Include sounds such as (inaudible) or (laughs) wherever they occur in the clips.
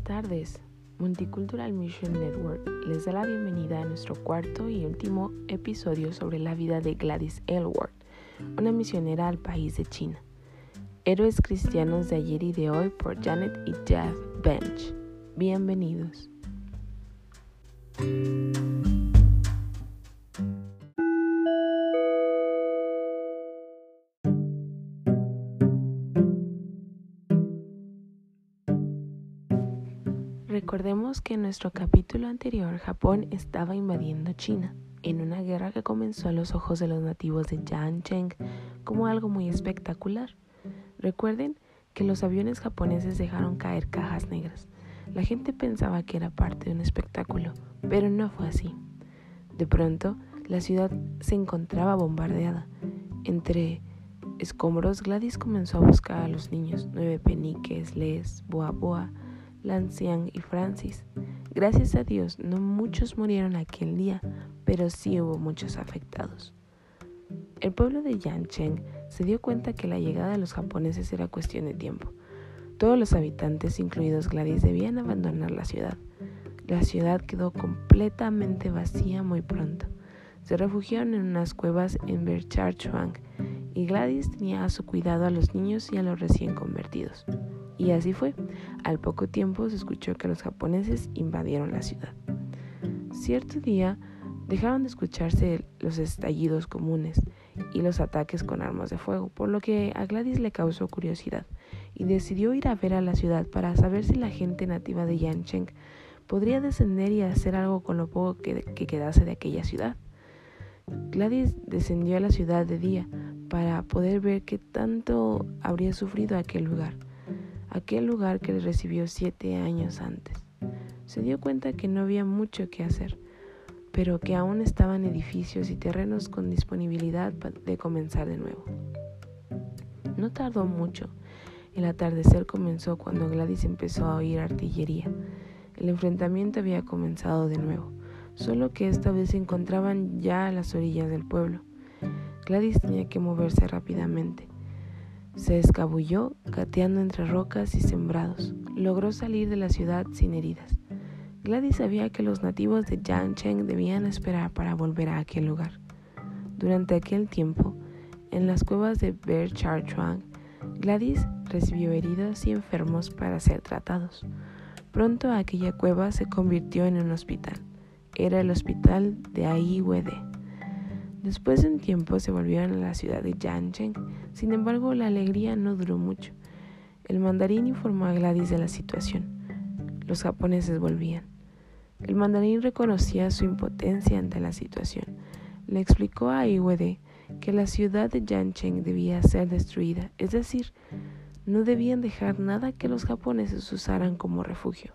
Buenas tardes. Multicultural Mission Network les da la bienvenida a nuestro cuarto y último episodio sobre la vida de Gladys Aylward, una misionera al país de China. Héroes cristianos de ayer y de hoy por Janet y Jeff Bench. Bienvenidos. Recordemos que en nuestro capítulo anterior Japón estaba invadiendo China en una guerra que comenzó a los ojos de los nativos de Yancheng como algo muy espectacular. Recuerden que los aviones japoneses dejaron caer cajas negras. La gente pensaba que era parte de un espectáculo, pero no fue así. De pronto, la ciudad se encontraba bombardeada. Entre escombros, Gladys comenzó a buscar a los niños, nueve peniques, les, boa boa, Lancian y Francis. Gracias a Dios, no muchos murieron aquel día, pero sí hubo muchos afectados. El pueblo de Yancheng se dio cuenta que la llegada de los japoneses era cuestión de tiempo. Todos los habitantes, incluidos Gladys, debían abandonar la ciudad. La ciudad quedó completamente vacía muy pronto. Se refugiaron en unas cuevas en Bercharchuang y Gladys tenía a su cuidado a los niños y a los recién convertidos. Y así fue. Al poco tiempo se escuchó que los japoneses invadieron la ciudad. Cierto día dejaron de escucharse los estallidos comunes y los ataques con armas de fuego, por lo que a Gladys le causó curiosidad y decidió ir a ver a la ciudad para saber si la gente nativa de Yancheng podría descender y hacer algo con lo poco que, que quedase de aquella ciudad. Gladys descendió a la ciudad de día para poder ver qué tanto habría sufrido aquel lugar aquel lugar que le recibió siete años antes. Se dio cuenta que no había mucho que hacer, pero que aún estaban edificios y terrenos con disponibilidad de comenzar de nuevo. No tardó mucho. El atardecer comenzó cuando Gladys empezó a oír artillería. El enfrentamiento había comenzado de nuevo, solo que esta vez se encontraban ya a las orillas del pueblo. Gladys tenía que moverse rápidamente. Se escabulló, gateando entre rocas y sembrados. Logró salir de la ciudad sin heridas. Gladys sabía que los nativos de Yancheng debían esperar para volver a aquel lugar. Durante aquel tiempo, en las cuevas de Bercharchuang, Gladys recibió heridos y enfermos para ser tratados. Pronto aquella cueva se convirtió en un hospital. Era el hospital de Aiwede. Después de un tiempo se volvieron a la ciudad de Yancheng. Sin embargo, la alegría no duró mucho. El mandarín informó a Gladys de la situación. Los japoneses volvían. El mandarín reconocía su impotencia ante la situación. Le explicó a Iwede que la ciudad de Yancheng debía ser destruida, es decir, no debían dejar nada que los japoneses usaran como refugio.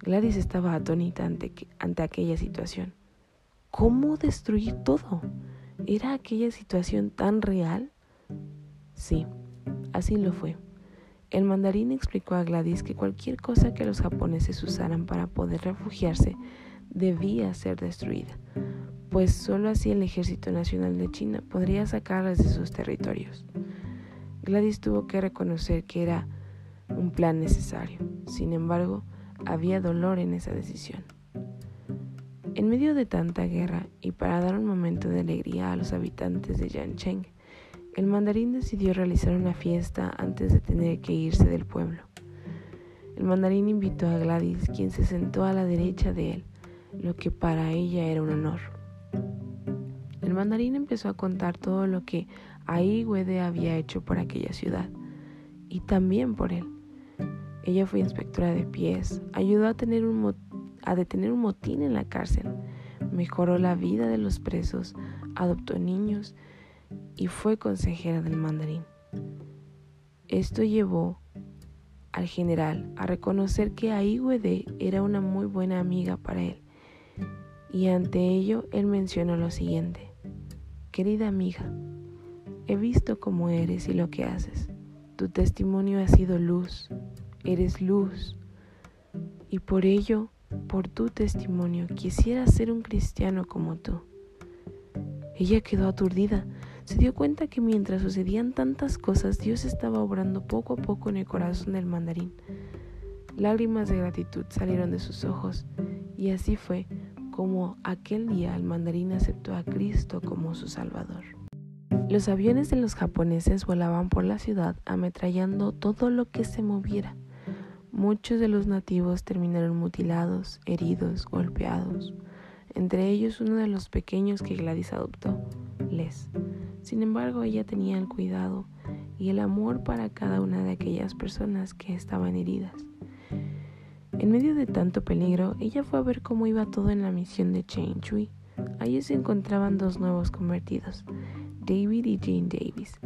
Gladys estaba atónita ante, ante aquella situación. ¿Cómo destruir todo? ¿Era aquella situación tan real? Sí, así lo fue. El mandarín explicó a Gladys que cualquier cosa que los japoneses usaran para poder refugiarse debía ser destruida, pues solo así el Ejército Nacional de China podría sacarlas de sus territorios. Gladys tuvo que reconocer que era un plan necesario. Sin embargo, había dolor en esa decisión. En medio de tanta guerra y para dar un momento de alegría a los habitantes de Yancheng, el mandarín decidió realizar una fiesta antes de tener que irse del pueblo. El mandarín invitó a Gladys, quien se sentó a la derecha de él, lo que para ella era un honor. El mandarín empezó a contar todo lo que Ai había hecho por aquella ciudad y también por él. Ella fue inspectora de pies, ayudó a tener un a detener un motín en la cárcel, mejoró la vida de los presos, adoptó niños y fue consejera del mandarín. Esto llevó al general a reconocer que Aigüede era una muy buena amiga para él. Y ante ello él mencionó lo siguiente. Querida amiga, he visto cómo eres y lo que haces. Tu testimonio ha sido luz, eres luz. Y por ello por tu testimonio, quisiera ser un cristiano como tú. Ella quedó aturdida. Se dio cuenta que mientras sucedían tantas cosas, Dios estaba obrando poco a poco en el corazón del mandarín. Lágrimas de gratitud salieron de sus ojos y así fue como aquel día el mandarín aceptó a Cristo como su Salvador. Los aviones de los japoneses volaban por la ciudad ametrallando todo lo que se moviera. Muchos de los nativos terminaron mutilados, heridos, golpeados, entre ellos uno de los pequeños que Gladys adoptó, Les. Sin embargo, ella tenía el cuidado y el amor para cada una de aquellas personas que estaban heridas. En medio de tanto peligro, ella fue a ver cómo iba todo en la misión de Chain Chui. Allí se encontraban dos nuevos convertidos, David y Jane Davis.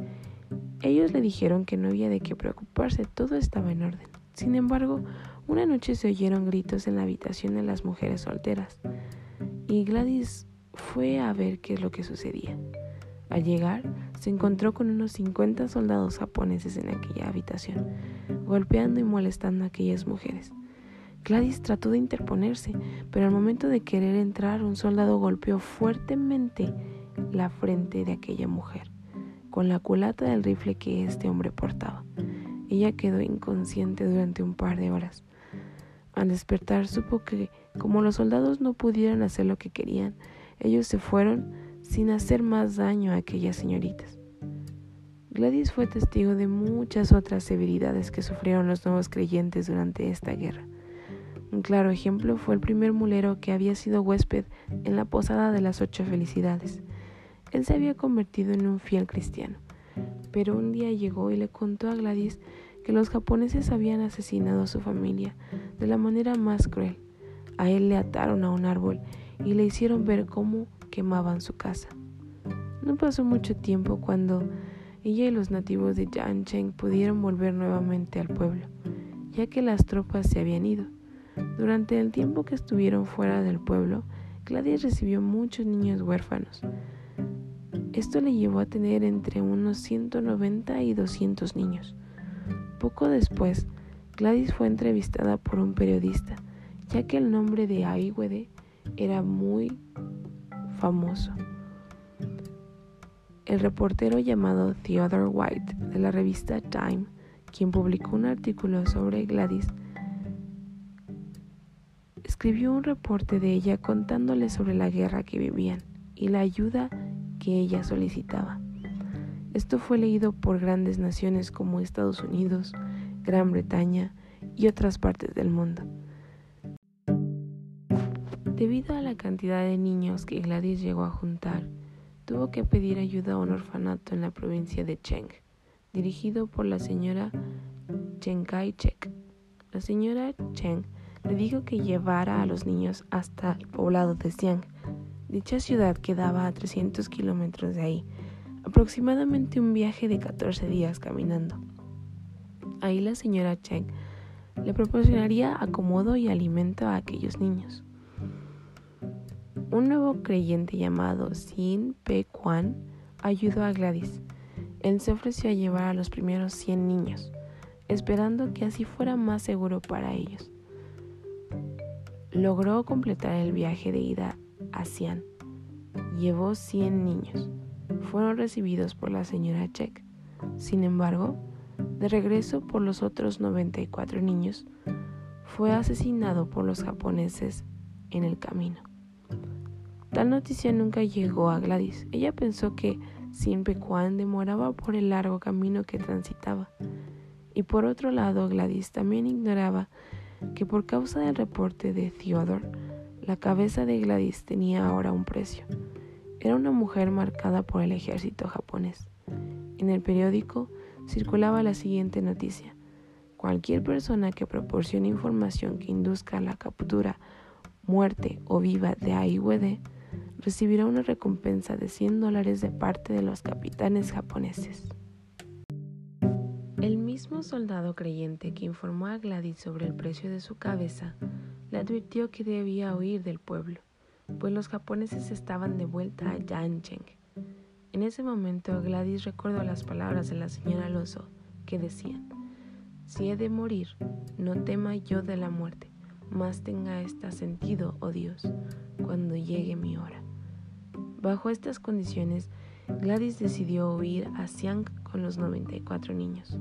Ellos le dijeron que no había de qué preocuparse, todo estaba en orden. Sin embargo, una noche se oyeron gritos en la habitación de las mujeres solteras, y Gladys fue a ver qué es lo que sucedía. Al llegar, se encontró con unos 50 soldados japoneses en aquella habitación, golpeando y molestando a aquellas mujeres. Gladys trató de interponerse, pero al momento de querer entrar, un soldado golpeó fuertemente la frente de aquella mujer con la culata del rifle que este hombre portaba. Ella quedó inconsciente durante un par de horas. Al despertar supo que, como los soldados no pudieron hacer lo que querían, ellos se fueron sin hacer más daño a aquellas señoritas. Gladys fue testigo de muchas otras severidades que sufrieron los nuevos creyentes durante esta guerra. Un claro ejemplo fue el primer mulero que había sido huésped en la posada de las ocho felicidades. Él se había convertido en un fiel cristiano, pero un día llegó y le contó a Gladys que los japoneses habían asesinado a su familia de la manera más cruel. A él le ataron a un árbol y le hicieron ver cómo quemaban su casa. No pasó mucho tiempo cuando ella y los nativos de Yancheng pudieron volver nuevamente al pueblo, ya que las tropas se habían ido. Durante el tiempo que estuvieron fuera del pueblo, Gladys recibió muchos niños huérfanos. Esto le llevó a tener entre unos 190 y 200 niños. Poco después, Gladys fue entrevistada por un periodista, ya que el nombre de Aiwede era muy famoso. El reportero llamado Theodore White de la revista Time, quien publicó un artículo sobre Gladys, escribió un reporte de ella contándole sobre la guerra que vivían y la ayuda que ella solicitaba. Esto fue leído por grandes naciones como Estados Unidos, Gran Bretaña y otras partes del mundo. Debido a la cantidad de niños que Gladys llegó a juntar, tuvo que pedir ayuda a un orfanato en la provincia de Cheng, dirigido por la señora Chen Kai-chek. La señora Cheng le dijo que llevara a los niños hasta el poblado de Xiang. Dicha ciudad quedaba a 300 kilómetros de ahí, aproximadamente un viaje de 14 días caminando. Ahí la señora Cheng le proporcionaría acomodo y alimento a aquellos niños. Un nuevo creyente llamado Sin Pe Quan ayudó a Gladys. Él se ofreció a llevar a los primeros 100 niños, esperando que así fuera más seguro para ellos logró completar el viaje de ida a Xi'an. Llevó 100 niños. Fueron recibidos por la señora Check. Sin embargo, de regreso por los otros 94 niños, fue asesinado por los japoneses en el camino. Tal noticia nunca llegó a Gladys. Ella pensó que siempre Quan demoraba por el largo camino que transitaba. Y por otro lado, Gladys también ignoraba que por causa del reporte de Theodore, la cabeza de Gladys tenía ahora un precio. Era una mujer marcada por el ejército japonés. En el periódico circulaba la siguiente noticia. Cualquier persona que proporcione información que induzca la captura, muerte o viva de Aiwede recibirá una recompensa de 100 dólares de parte de los capitanes japoneses. El mismo soldado creyente que informó a Gladys sobre el precio de su cabeza le advirtió que debía huir del pueblo, pues los japoneses estaban de vuelta a Yancheng. En ese momento Gladys recordó las palabras de la señora Alonso que decían, si he de morir, no tema yo de la muerte, más tenga esta sentido, oh Dios, cuando llegue mi hora. Bajo estas condiciones, Gladys decidió huir a Xiang con los 94 niños.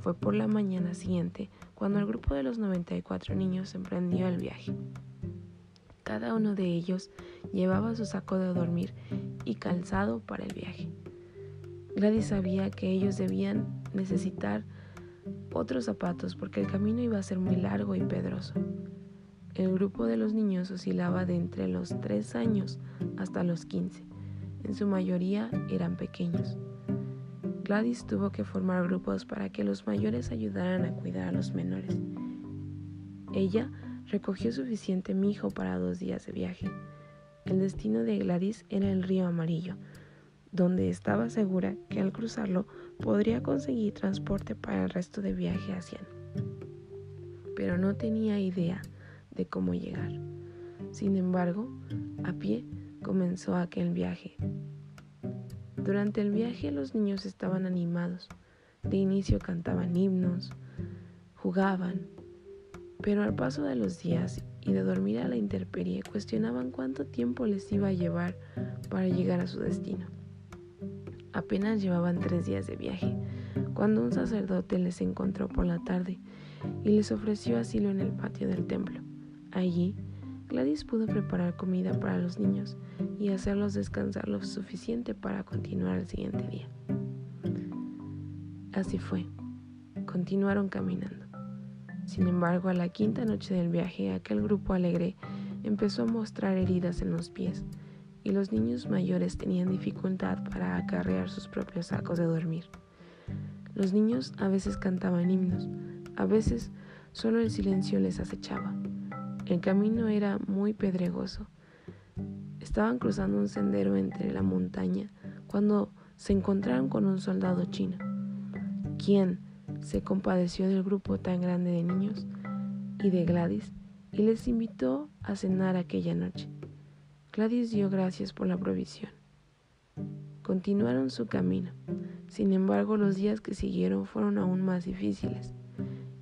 Fue por la mañana siguiente cuando el grupo de los 94 niños emprendió el viaje. Cada uno de ellos llevaba su saco de dormir y calzado para el viaje. Gladys sabía que ellos debían necesitar otros zapatos porque el camino iba a ser muy largo y pedroso. El grupo de los niños oscilaba de entre los 3 años hasta los 15. En su mayoría eran pequeños. Gladys tuvo que formar grupos para que los mayores ayudaran a cuidar a los menores. Ella recogió suficiente mijo para dos días de viaje. El destino de Gladys era el río Amarillo, donde estaba segura que al cruzarlo podría conseguir transporte para el resto de viaje hacia. Pero no tenía idea de cómo llegar. Sin embargo, a pie comenzó aquel viaje. Durante el viaje los niños estaban animados. De inicio cantaban himnos, jugaban, pero al paso de los días y de dormir a la intemperie cuestionaban cuánto tiempo les iba a llevar para llegar a su destino. Apenas llevaban tres días de viaje, cuando un sacerdote les encontró por la tarde y les ofreció asilo en el patio del templo. Allí, Gladys pudo preparar comida para los niños y hacerlos descansar lo suficiente para continuar el siguiente día. Así fue. Continuaron caminando. Sin embargo, a la quinta noche del viaje, aquel grupo alegre empezó a mostrar heridas en los pies y los niños mayores tenían dificultad para acarrear sus propios sacos de dormir. Los niños a veces cantaban himnos, a veces solo el silencio les acechaba. El camino era muy pedregoso. Estaban cruzando un sendero entre la montaña cuando se encontraron con un soldado chino, quien, se compadeció del grupo tan grande de niños y de Gladys y les invitó a cenar aquella noche. Gladys dio gracias por la provisión. Continuaron su camino. Sin embargo, los días que siguieron fueron aún más difíciles.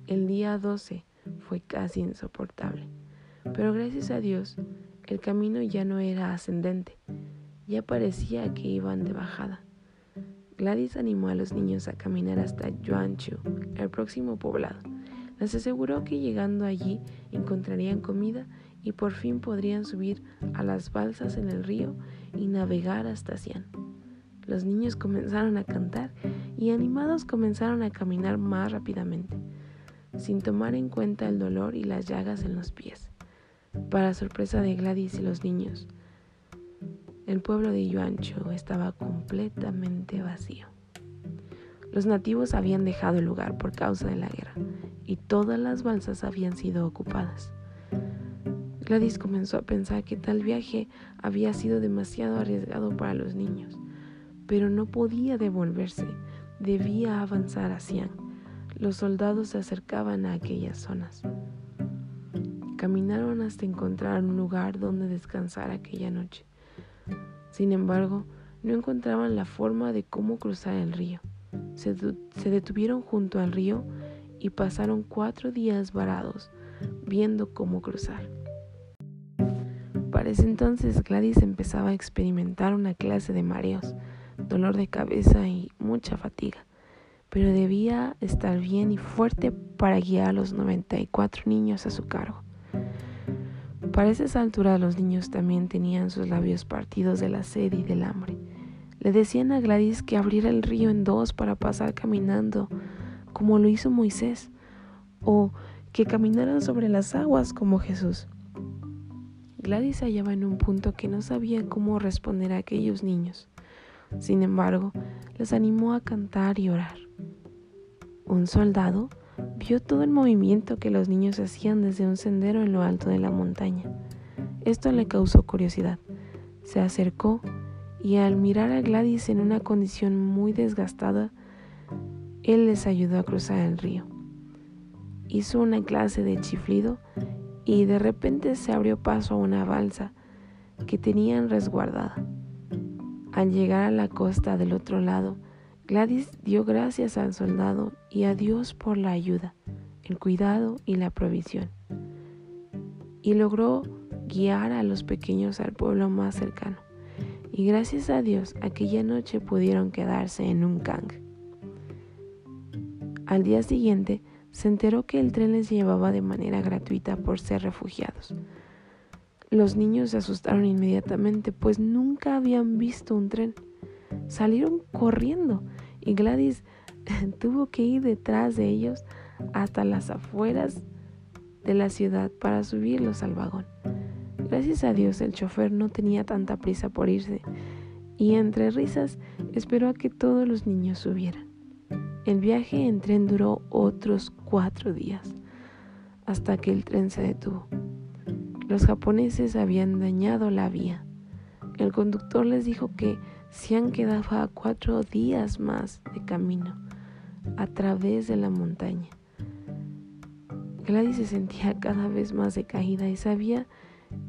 El día 12 fue casi insoportable. Pero gracias a Dios, el camino ya no era ascendente, ya parecía que iban de bajada. Gladys animó a los niños a caminar hasta Yuanchu, el próximo poblado. Les aseguró que llegando allí encontrarían comida y por fin podrían subir a las balsas en el río y navegar hasta Xi'an. Los niños comenzaron a cantar y animados comenzaron a caminar más rápidamente, sin tomar en cuenta el dolor y las llagas en los pies. Para sorpresa de Gladys y los niños, el pueblo de Yuancho estaba completamente vacío. Los nativos habían dejado el lugar por causa de la guerra y todas las balsas habían sido ocupadas. Gladys comenzó a pensar que tal viaje había sido demasiado arriesgado para los niños, pero no podía devolverse, debía avanzar a Xi'an. Los soldados se acercaban a aquellas zonas. Caminaron hasta encontrar un lugar donde descansar aquella noche. Sin embargo, no encontraban la forma de cómo cruzar el río. Se, detuvieron junto al río y pasaron cuatro días varados viendo cómo cruzar. Para ese entonces Gladys empezaba a experimentar una clase de mareos, dolor de cabeza y mucha fatiga, pero debía estar bien y fuerte para guiar a los 94 niños a su cargo. Para esa altura los niños también tenían sus labios partidos de la sed y del hambre. Le decían a Gladys que abriera el río en dos para pasar caminando, como lo hizo Moisés, o que caminaran sobre las aguas como Jesús. Gladys se hallaba en un punto que no sabía cómo responder a aquellos niños. Sin embargo, les animó a cantar y orar. Un soldado vio todo el movimiento que los niños hacían desde un sendero en lo alto de la montaña. Esto le causó curiosidad. Se acercó y al mirar a Gladys en una condición muy desgastada, él les ayudó a cruzar el río. Hizo una clase de chiflido y de repente se abrió paso a una balsa que tenían resguardada. Al llegar a la costa del otro lado, Gladys dio gracias al soldado y a Dios por la ayuda, el cuidado y la provisión. Y logró guiar a los pequeños al pueblo más cercano. Y gracias a Dios aquella noche pudieron quedarse en un gang. Al día siguiente, se enteró que el tren les llevaba de manera gratuita por ser refugiados. Los niños se asustaron inmediatamente, pues nunca habían visto un tren. Salieron corriendo y Gladys (laughs) tuvo que ir detrás de ellos hasta las afueras de la ciudad para subirlos al vagón. Gracias a Dios el chofer no tenía tanta prisa por irse y entre risas esperó a que todos los niños subieran. El viaje en tren duró otros cuatro días, hasta que el tren se detuvo. Los japoneses habían dañado la vía. El conductor les dijo que se han quedado cuatro días más de camino a través de la montaña. Gladys se sentía cada vez más decaída y sabía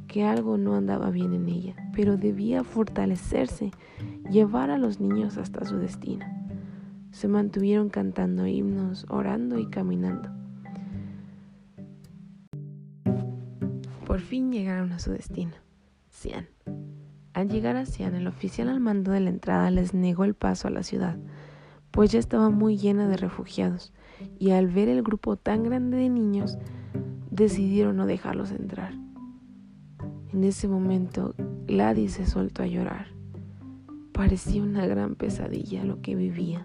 que algo no andaba bien en ella, pero debía fortalecerse, llevar a los niños hasta su destino. Se mantuvieron cantando himnos, orando y caminando. Por fin llegaron a su destino, Xi'an. Al llegar a Xi'an, el oficial al mando de la entrada les negó el paso a la ciudad, pues ya estaba muy llena de refugiados, y al ver el grupo tan grande de niños, decidieron no dejarlos entrar. En ese momento, Gladys se soltó a llorar. Parecía una gran pesadilla lo que vivía.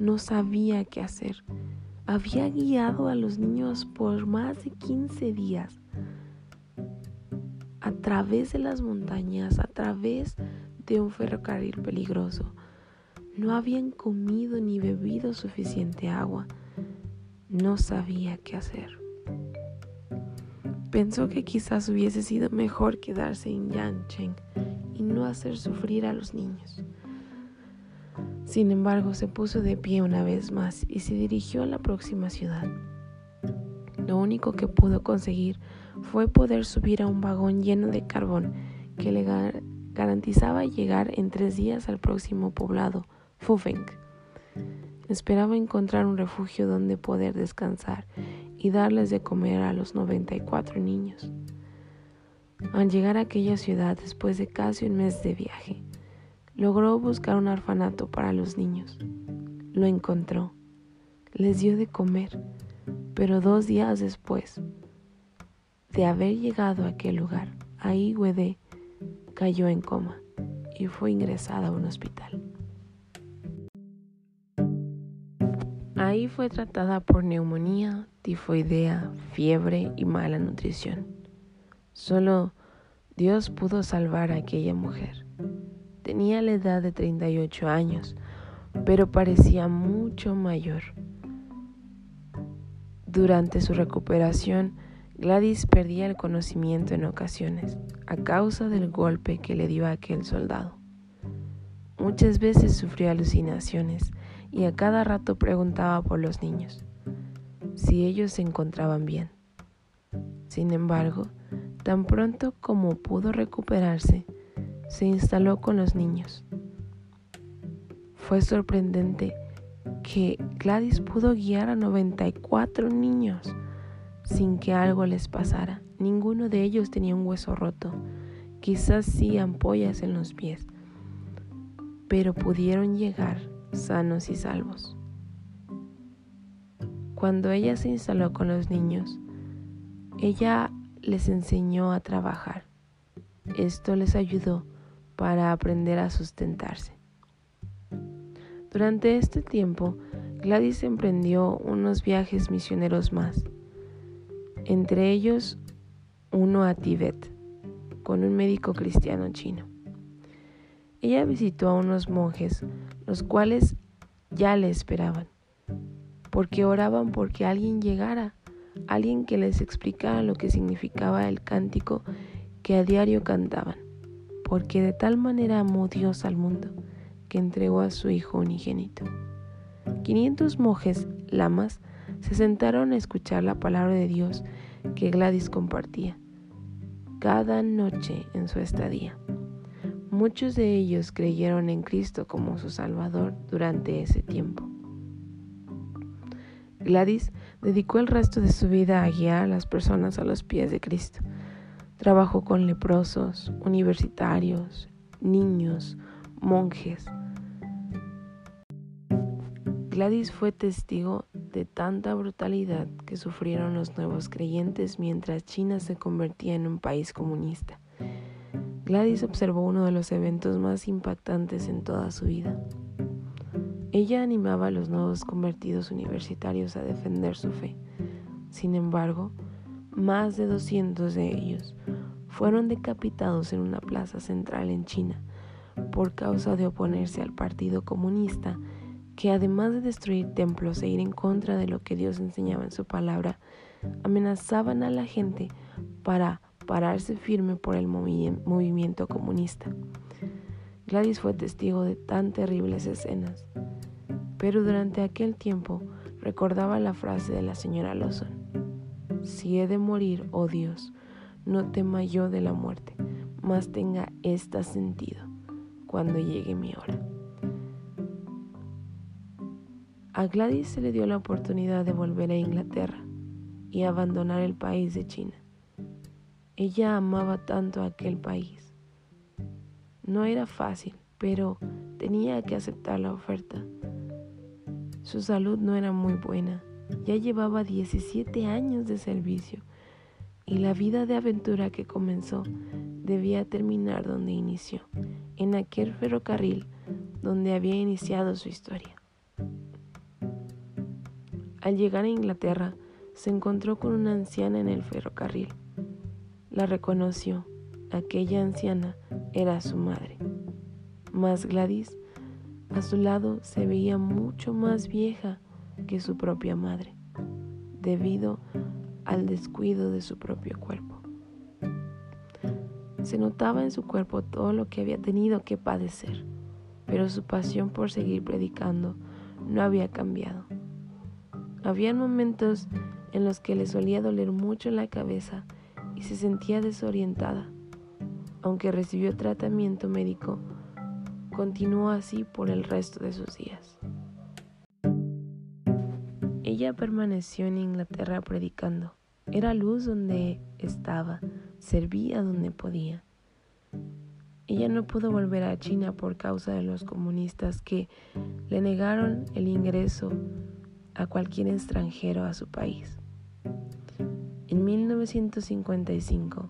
No sabía qué hacer. Había guiado a los niños por más de 15 días a través de las montañas, a través de un ferrocarril peligroso. No habían comido ni bebido suficiente agua. No sabía qué hacer. Pensó que quizás hubiese sido mejor quedarse en Yancheng y no hacer sufrir a los niños. Sin embargo, se puso de pie una vez más y se dirigió a la próxima ciudad. Lo único que pudo conseguir fue poder subir a un vagón lleno de carbón que le garantizaba llegar en tres días al próximo poblado, Fufeng. Esperaba encontrar un refugio donde poder descansar y darles de comer a los 94 niños. Al llegar a aquella ciudad después de casi un mes de viaje, logró buscar un orfanato para los niños. Lo encontró, les dio de comer, pero dos días después de haber llegado a aquel lugar, ahí Wede cayó en coma y fue ingresada a un hospital. Ahí fue tratada por neumonía, tifoidea, fiebre y mala nutrición. Solo Dios pudo salvar a aquella mujer. Tenía la edad de 38 años, pero parecía mucho mayor. Durante su recuperación, Gladys perdía el conocimiento en ocasiones a causa del golpe que le dio a aquel soldado. Muchas veces sufrió alucinaciones y a cada rato preguntaba por los niños, si ellos se encontraban bien. Sin embargo, tan pronto como pudo recuperarse, se instaló con los niños. Fue sorprendente que Gladys pudo guiar a 94 niños sin que algo les pasara. Ninguno de ellos tenía un hueso roto, quizás sí ampollas en los pies, pero pudieron llegar sanos y salvos. Cuando ella se instaló con los niños, ella les enseñó a trabajar. Esto les ayudó para aprender a sustentarse. Durante este tiempo, Gladys emprendió unos viajes misioneros más, entre ellos uno a Tíbet, con un médico cristiano chino. Ella visitó a unos monjes, los cuales ya le esperaban, porque oraban porque alguien llegara, alguien que les explicara lo que significaba el cántico que a diario cantaban, porque de tal manera amó Dios al mundo, que entregó a su Hijo unigénito. 500 monjes lamas se sentaron a escuchar la palabra de Dios que Gladys compartía cada noche en su estadía. Muchos de ellos creyeron en Cristo como su Salvador durante ese tiempo. Gladys dedicó el resto de su vida a guiar a las personas a los pies de Cristo. Trabajó con leprosos, universitarios, niños, monjes. Gladys fue testigo de tanta brutalidad que sufrieron los nuevos creyentes mientras China se convertía en un país comunista. Gladys observó uno de los eventos más impactantes en toda su vida. Ella animaba a los nuevos convertidos universitarios a defender su fe. Sin embargo, más de 200 de ellos fueron decapitados en una plaza central en China por causa de oponerse al Partido Comunista que además de destruir templos e ir en contra de lo que Dios enseñaba en su palabra, amenazaban a la gente para pararse firme por el movimiento comunista. Gladys fue testigo de tan terribles escenas, pero durante aquel tiempo recordaba la frase de la señora Lawson, si he de morir, oh Dios, no tema yo de la muerte, mas tenga esta sentido cuando llegue mi hora. A Gladys se le dio la oportunidad de volver a Inglaterra y abandonar el país de China. Ella amaba tanto aquel país. No era fácil, pero tenía que aceptar la oferta. Su salud no era muy buena. Ya llevaba 17 años de servicio y la vida de aventura que comenzó debía terminar donde inició, en aquel ferrocarril donde había iniciado su historia. Al llegar a Inglaterra, se encontró con una anciana en el ferrocarril. La reconoció. Aquella anciana era su madre. Mas Gladys, a su lado, se veía mucho más vieja que su propia madre, debido al descuido de su propio cuerpo. Se notaba en su cuerpo todo lo que había tenido que padecer, pero su pasión por seguir predicando no había cambiado. Habían momentos en los que le solía doler mucho la cabeza y se sentía desorientada. Aunque recibió tratamiento médico, continuó así por el resto de sus días. Ella permaneció en Inglaterra predicando. Era luz donde estaba, servía donde podía. Ella no pudo volver a China por causa de los comunistas que le negaron el ingreso a cualquier extranjero a su país. En 1955,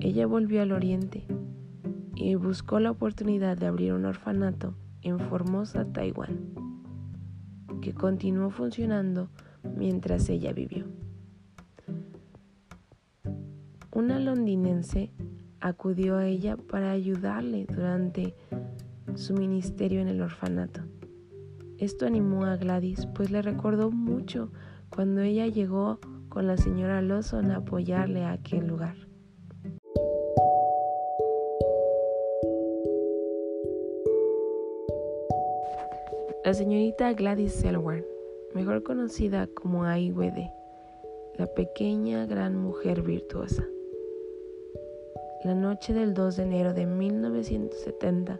ella volvió al Oriente y buscó la oportunidad de abrir un orfanato en Formosa, Taiwán, que continuó funcionando mientras ella vivió. Una londinense acudió a ella para ayudarle durante su ministerio en el orfanato. Esto animó a Gladys, pues le recordó mucho cuando ella llegó con la señora Lawson a apoyarle a aquel lugar. La señorita Gladys Selwyn, mejor conocida como AIWD, la pequeña gran mujer virtuosa. La noche del 2 de enero de 1970,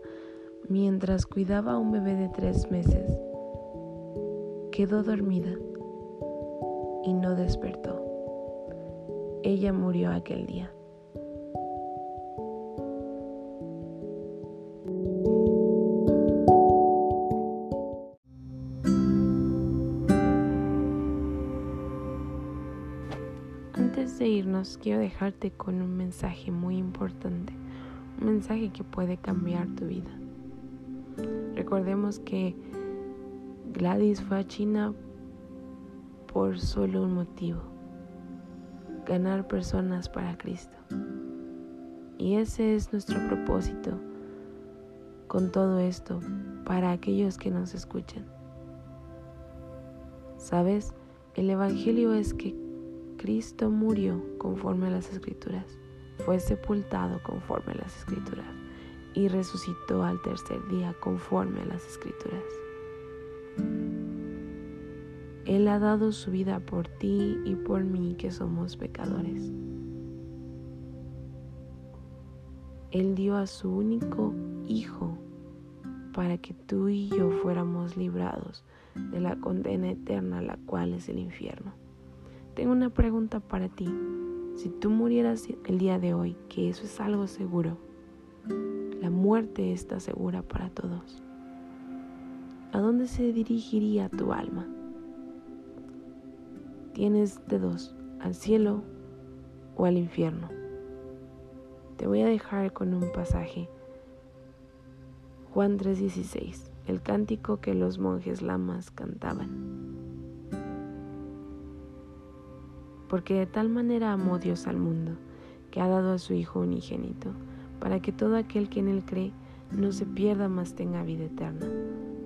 mientras cuidaba a un bebé de tres meses, quedó dormida y no despertó. Ella murió aquel día. Antes de irnos, quiero dejarte con un mensaje muy importante, un mensaje que puede cambiar tu vida. Recordemos que Gladys fue a China por solo un motivo, ganar personas para Cristo. Y ese es nuestro propósito con todo esto para aquellos que nos escuchan. ¿Sabes? El Evangelio es que Cristo murió conforme a las escrituras, fue sepultado conforme a las escrituras y resucitó al tercer día conforme a las escrituras. Él ha dado su vida por ti y por mí que somos pecadores. Él dio a su único Hijo para que tú y yo fuéramos librados de la condena eterna, la cual es el infierno. Tengo una pregunta para ti. Si tú murieras el día de hoy, que eso es algo seguro, la muerte está segura para todos. ¿A dónde se dirigiría tu alma? Tienes de dos, al cielo o al infierno. Te voy a dejar con un pasaje. Juan 3:16, el cántico que los monjes lamas cantaban. Porque de tal manera amó Dios al mundo, que ha dado a su Hijo unigénito, para que todo aquel que en él cree no se pierda, mas tenga vida eterna.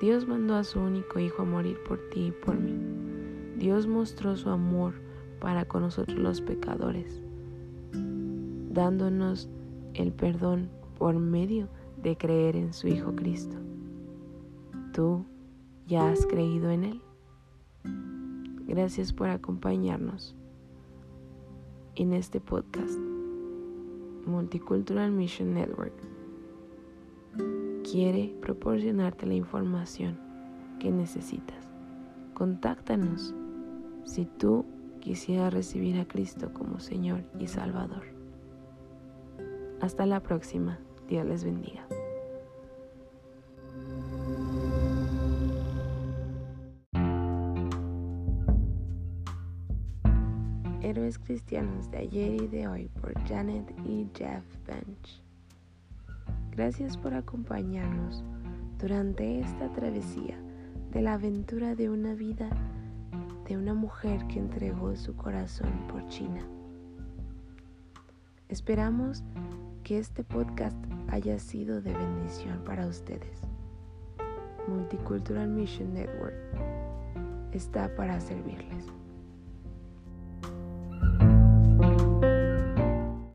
Dios mandó a su único Hijo a morir por ti y por mí. Dios mostró su amor para con nosotros los pecadores, dándonos el perdón por medio de creer en su Hijo Cristo. ¿Tú ya has creído en Él? Gracias por acompañarnos en este podcast Multicultural Mission Network. Quiere proporcionarte la información que necesitas. Contáctanos si tú quisieras recibir a Cristo como Señor y Salvador. Hasta la próxima. Dios les bendiga. Héroes Cristianos de ayer y de hoy por Janet y Jeff Bench. Gracias por acompañarnos durante esta travesía de la aventura de una vida de una mujer que entregó su corazón por China. Esperamos que este podcast haya sido de bendición para ustedes. Multicultural Mission Network está para servirles.